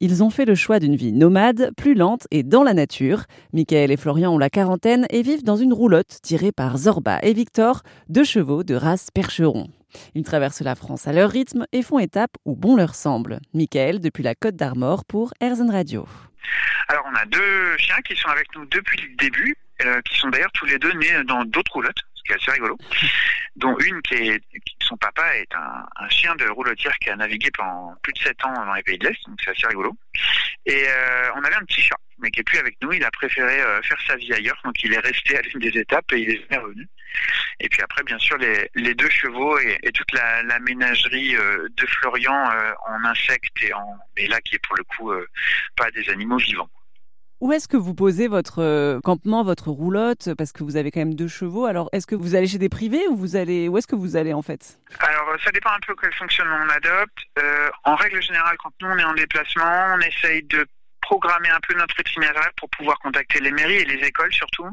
Ils ont fait le choix d'une vie nomade, plus lente et dans la nature. Michael et Florian ont la quarantaine et vivent dans une roulotte tirée par Zorba et Victor, deux chevaux de race percheron. Ils traversent la France à leur rythme et font étape où bon leur semble. Michael depuis la Côte d'Armor pour Airzen Radio. Alors on a deux chiens qui sont avec nous depuis le début, euh, qui sont d'ailleurs tous les deux nés dans d'autres roulottes, ce qui est assez rigolo. Dont une qui est son papa est un, chien de roulotière qui a navigué pendant plus de 7 ans dans les pays de l'Est, donc c'est assez rigolo. Et euh, on avait un petit chat, mais qui est plus avec nous. Il a préféré euh, faire sa vie ailleurs, donc il est resté à l'une des étapes et il est revenu. Et puis après, bien sûr, les, deux chevaux et, toute la, la ménagerie euh, de Florian en insectes et en, mais là qui est pour le coup pas des animaux vivants. Où est-ce que vous posez votre euh, campement, votre roulotte? Parce que vous avez quand même deux chevaux. Alors, est-ce que vous allez chez des privés ou vous allez où est-ce que vous allez en fait? Alors, ça dépend un peu quel fonctionnement on adopte. Euh, en règle générale, quand nous on est en déplacement, on essaye de programmer un peu notre itinéraire pour pouvoir contacter les mairies et les écoles surtout,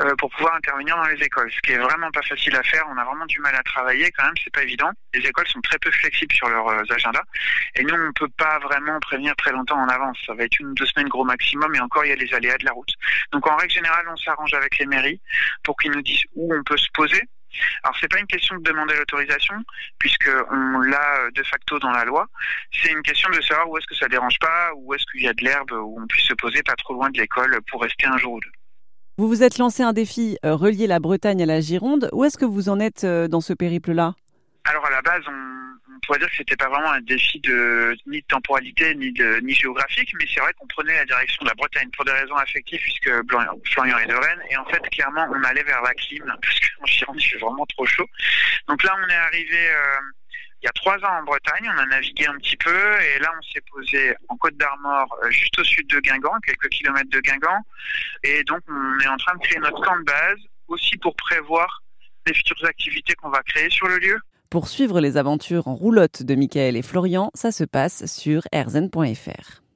euh, pour pouvoir intervenir dans les écoles. Ce qui est vraiment pas facile à faire. On a vraiment du mal à travailler quand même. C'est pas évident. Les écoles sont très peu flexibles sur leurs euh, agendas. Et nous, on peut pas vraiment prévenir très longtemps en avance. Ça va être une ou deux semaines gros maximum. Et encore, il y a les aléas de la route. Donc en règle générale, on s'arrange avec les mairies pour qu'ils nous disent où on peut se poser alors c'est pas une question de demander l'autorisation puisque on l'a euh, de facto dans la loi. C'est une question de savoir où est-ce que ça dérange pas, où est-ce qu'il y a de l'herbe, où on puisse se poser pas trop loin de l'école pour rester un jour ou deux. Vous vous êtes lancé un défi euh, relier la Bretagne à la Gironde. Où est-ce que vous en êtes euh, dans ce périple-là? Alors à la base, on on pourrait dire que c'était pas vraiment un défi de ni de temporalité ni de ni géographique, mais c'est vrai qu'on prenait la direction de la Bretagne pour des raisons affectives puisque Florian est de Rennes et en fait clairement on allait vers la clim parce qu'en Gironde il fait vraiment trop chaud. Donc là on est arrivé euh, il y a trois ans en Bretagne, on a navigué un petit peu et là on s'est posé en Côte d'Armor, euh, juste au sud de Guingamp, quelques kilomètres de Guingamp, et donc on est en train de créer notre camp de base aussi pour prévoir les futures activités qu'on va créer sur le lieu. Pour suivre les aventures en roulotte de Michael et Florian, ça se passe sur erzen.fr.